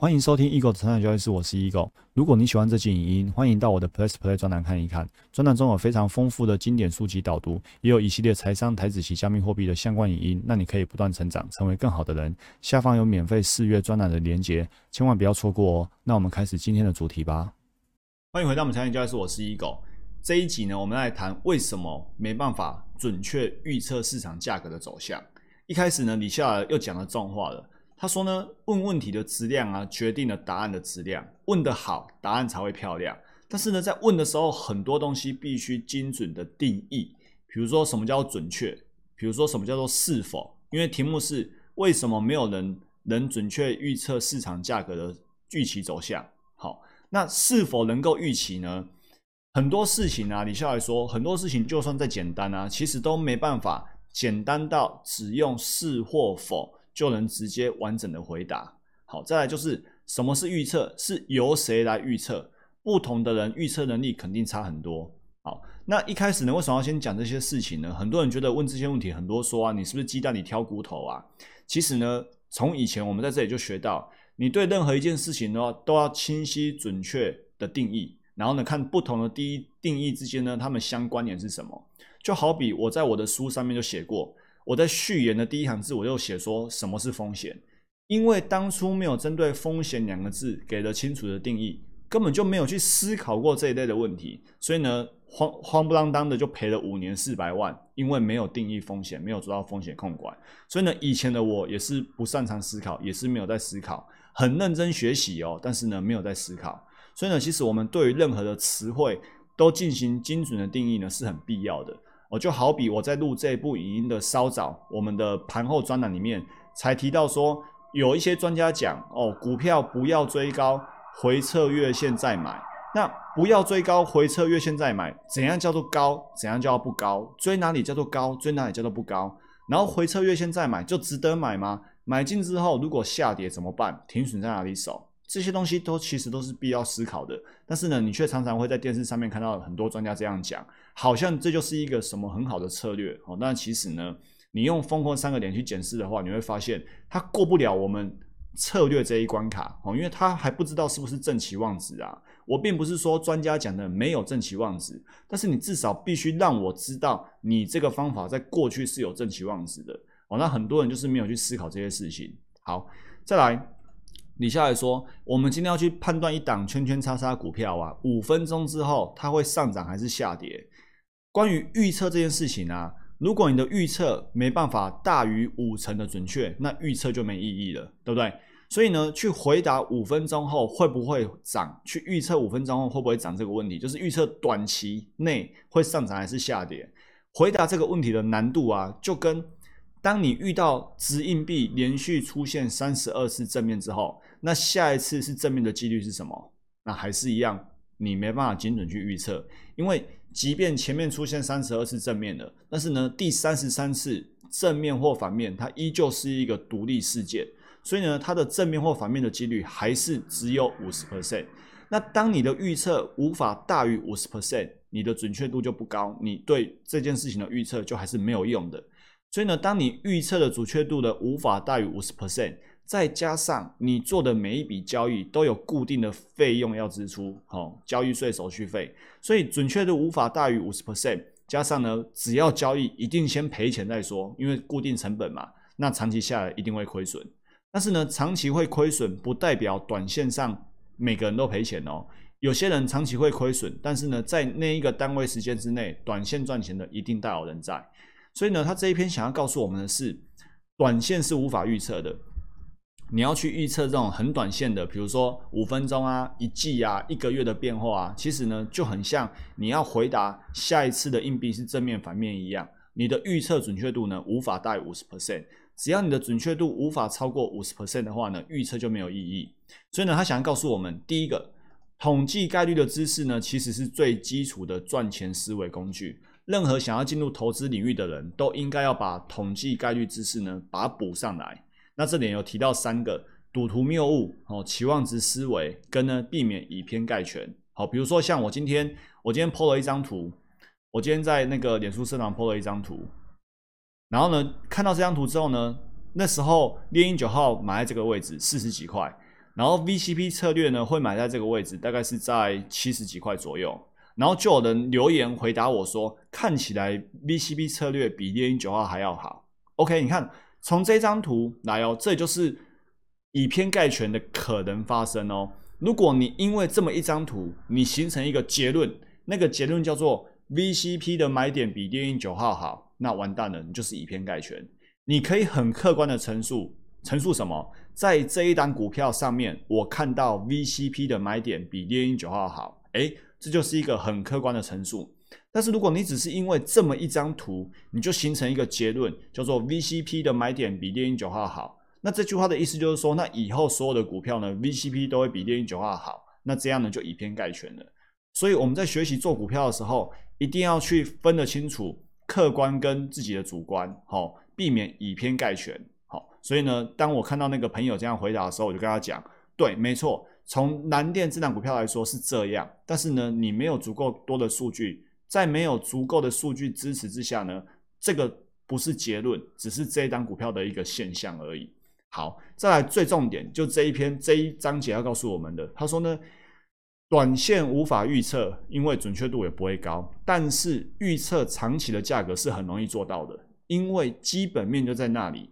欢迎收听 Eagle 的成长交易室，我是 Eagle。如果你喜欢这期影音，欢迎到我的 Plus Play 专栏看一看。专栏中有非常丰富的经典书籍导读，也有一系列财商、台子及加密货币的相关影音，让你可以不断成长，成为更好的人。下方有免费试阅专栏的连结，千万不要错过哦。那我们开始今天的主题吧。欢迎回到我们财商交易室，我是 Eagle。这一集呢，我们来谈为什么没办法准确预测市场价格的走向。一开始呢，李笑又讲了重话了。他说呢，问问题的质量啊，决定了答案的质量。问得好，答案才会漂亮。但是呢，在问的时候，很多东西必须精准的定义。比如说，什么叫准确？比如说，什么叫做是否？因为题目是为什么没有人能准确预测市场价格的预期走向？好，那是否能够预期呢？很多事情啊，李笑来说，很多事情就算再简单啊，其实都没办法简单到只用是或否。就能直接完整的回答。好，再来就是什么是预测？是由谁来预测？不同的人预测能力肯定差很多。好，那一开始呢，为什么要先讲这些事情呢？很多人觉得问这些问题，很多说啊，你是不是鸡蛋里挑骨头啊？其实呢，从以前我们在这里就学到，你对任何一件事情的话，都要清晰准确的定义，然后呢，看不同的第一定义之间呢，它们相关联是什么？就好比我在我的书上面就写过。我在序言的第一行字，我就写说什么是风险，因为当初没有针对风险两个字给了清楚的定义，根本就没有去思考过这一类的问题，所以呢，慌慌不啷当的就赔了五年四百万，因为没有定义风险，没有做到风险控管，所以呢，以前的我也是不擅长思考，也是没有在思考，很认真学习哦，但是呢，没有在思考，所以呢，其实我们对于任何的词汇都进行精准的定义呢，是很必要的。哦，就好比我在录这部影音的稍早，我们的盘后专栏里面才提到说，有一些专家讲哦，股票不要追高，回撤月线再买。那不要追高，回撤月线再买，怎样叫做高？怎样叫做不高？追哪里叫做高？追哪里叫做不高？然后回撤月线再买，就值得买吗？买进之后如果下跌怎么办？停损在哪里守？这些东西都其实都是必要思考的，但是呢，你却常常会在电视上面看到很多专家这样讲，好像这就是一个什么很好的策略哦。那其实呢，你用疯狂三个点去检视的话，你会发现它过不了我们策略这一关卡哦，因为它还不知道是不是正期望值啊。我并不是说专家讲的没有正期望值，但是你至少必须让我知道你这个方法在过去是有正期望值的哦。那很多人就是没有去思考这些事情。好，再来。李下来说，我们今天要去判断一档圈圈叉叉股票啊，五分钟之后它会上涨还是下跌？关于预测这件事情啊，如果你的预测没办法大于五成的准确，那预测就没意义了，对不对？所以呢，去回答五分钟后会不会涨，去预测五分钟后会不会涨这个问题，就是预测短期内会上涨还是下跌。回答这个问题的难度啊，就跟当你遇到值硬币连续出现三十二次正面之后。那下一次是正面的几率是什么？那还是一样，你没办法精准去预测，因为即便前面出现三十二次正面的，但是呢，第三十三次正面或反面，它依旧是一个独立事件，所以呢，它的正面或反面的几率还是只有五十 percent。那当你的预测无法大于五十 percent，你的准确度就不高，你对这件事情的预测就还是没有用的。所以呢，当你预测的准确度的无法大于五十 percent。再加上你做的每一笔交易都有固定的费用要支出，好，交易税、手续费，所以准确度无法大于五十 percent。加上呢，只要交易一定先赔钱再说，因为固定成本嘛，那长期下来一定会亏损。但是呢，长期会亏损不代表短线上每个人都赔钱哦。有些人长期会亏损，但是呢，在那一个单位时间之内，短线赚钱的一定大有人在。所以呢，他这一篇想要告诉我们的是，短线是无法预测的。你要去预测这种很短线的，比如说五分钟啊、一季啊、一个月的变化啊，其实呢就很像你要回答下一次的硬币是正面反面一样，你的预测准确度呢无法大于五十 percent。只要你的准确度无法超过五十 percent 的话呢，预测就没有意义。所以呢，他想要告诉我们，第一个，统计概率的知识呢，其实是最基础的赚钱思维工具。任何想要进入投资领域的人都应该要把统计概率知识呢，把它补上来。那这里有提到三个赌徒谬误哦，期望值思维跟呢避免以偏概全。好，比如说像我今天我今天 PO 了一张图，我今天在那个脸书社团 PO 了一张图，然后呢看到这张图之后呢，那时候猎鹰九号买在这个位置四十几块，然后 VCP 策略呢会买在这个位置，大概是在七十几块左右。然后就有人留言回答我说，看起来 VCP 策略比猎鹰九号还要好。OK，你看从这张图来哦，这就是以偏概全的可能发生哦。如果你因为这么一张图，你形成一个结论，那个结论叫做 VCP 的买点比猎鹰九号好，那完蛋了，你就是以偏概全。你可以很客观的陈述，陈述什么？在这一单股票上面，我看到 VCP 的买点比猎鹰九号好，诶，这就是一个很客观的陈述。但是如果你只是因为这么一张图，你就形成一个结论，叫做 VCP 的买点比猎鹰九号好。那这句话的意思就是说，那以后所有的股票呢，VCP 都会比猎鹰九号好。那这样呢，就以偏概全了。所以我们在学习做股票的时候，一定要去分得清楚客观跟自己的主观，好，避免以偏概全。好，所以呢，当我看到那个朋友这样回答的时候，我就跟他讲，对，没错，从南电这档股票来说是这样，但是呢，你没有足够多的数据，在没有足够的数据支持之下呢，这个不是结论，只是这一档股票的一个现象而已。好，再来最重点，就这一篇这一章节要告诉我们的，他说呢，短线无法预测，因为准确度也不会高，但是预测长期的价格是很容易做到的，因为基本面就在那里。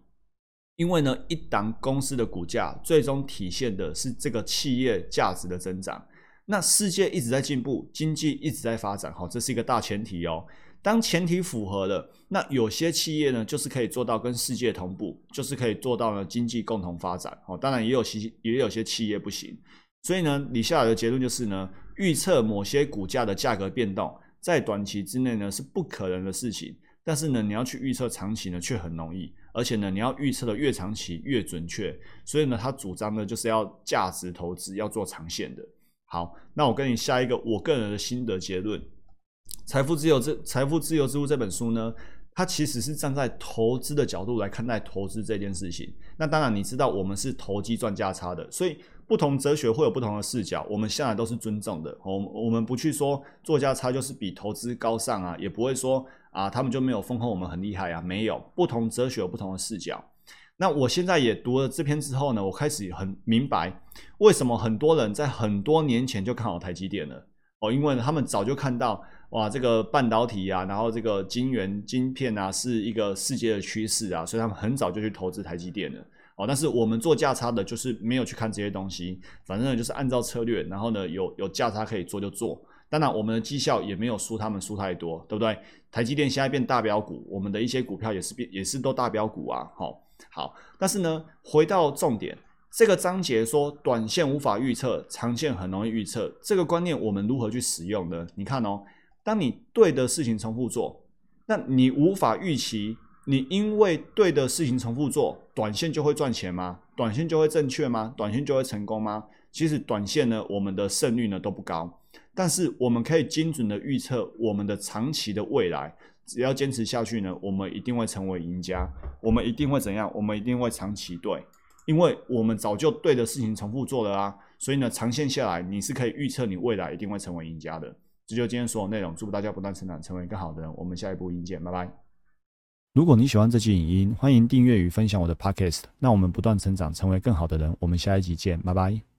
因为呢，一档公司的股价最终体现的是这个企业价值的增长。那世界一直在进步，经济一直在发展，好，这是一个大前提哦。当前提符合了，那有些企业呢，就是可以做到跟世界同步，就是可以做到呢经济共同发展。哦，当然也有些也有些企业不行。所以呢，你下来的结论就是呢，预测某些股价的价格变动，在短期之内呢是不可能的事情。但是呢，你要去预测长期呢，却很容易。而且呢，你要预测的越长期越准确。所以呢，他主张呢就是要价值投资，要做长线的。好，那我跟你下一个我个人的心得结论。财富自由之财富自由之路这本书呢，它其实是站在投资的角度来看待投资这件事情。那当然，你知道我们是投机赚价差的，所以不同哲学会有不同的视角。我们向来都是尊重的。我我们不去说做价差就是比投资高尚啊，也不会说啊他们就没有封控我们很厉害啊。没有，不同哲学有不同的视角。那我现在也读了这篇之后呢，我开始很明白为什么很多人在很多年前就看好台积电了哦，因为他们早就看到。哇，这个半导体啊，然后这个晶圆晶片啊，是一个世界的趋势啊，所以他们很早就去投资台积电了。哦，但是我们做价差的，就是没有去看这些东西，反正就是按照策略，然后呢，有有价差可以做就做。当然，我们的绩效也没有输他们输太多，对不对？台积电现在变大标股，我们的一些股票也是变也是都大标股啊。好，好，但是呢，回到重点，这个章节说短线无法预测，长线很容易预测，这个观念我们如何去使用呢？你看哦。当你对的事情重复做，那你无法预期，你因为对的事情重复做，短线就会赚钱吗？短线就会正确吗？短线就会成功吗？其实短线呢，我们的胜率呢都不高，但是我们可以精准的预测我们的长期的未来，只要坚持下去呢，我们一定会成为赢家，我们一定会怎样？我们一定会长期对，因为我们早就对的事情重复做了啊，所以呢，长线下来你是可以预测你未来一定会成为赢家的。这就今天所有内容，祝福大家不断成长，成为更好的人。我们下一步音见，拜拜。如果你喜欢这期影音，欢迎订阅与分享我的 podcast。那我们不断成长，成为更好的人。我们下一集见，拜拜。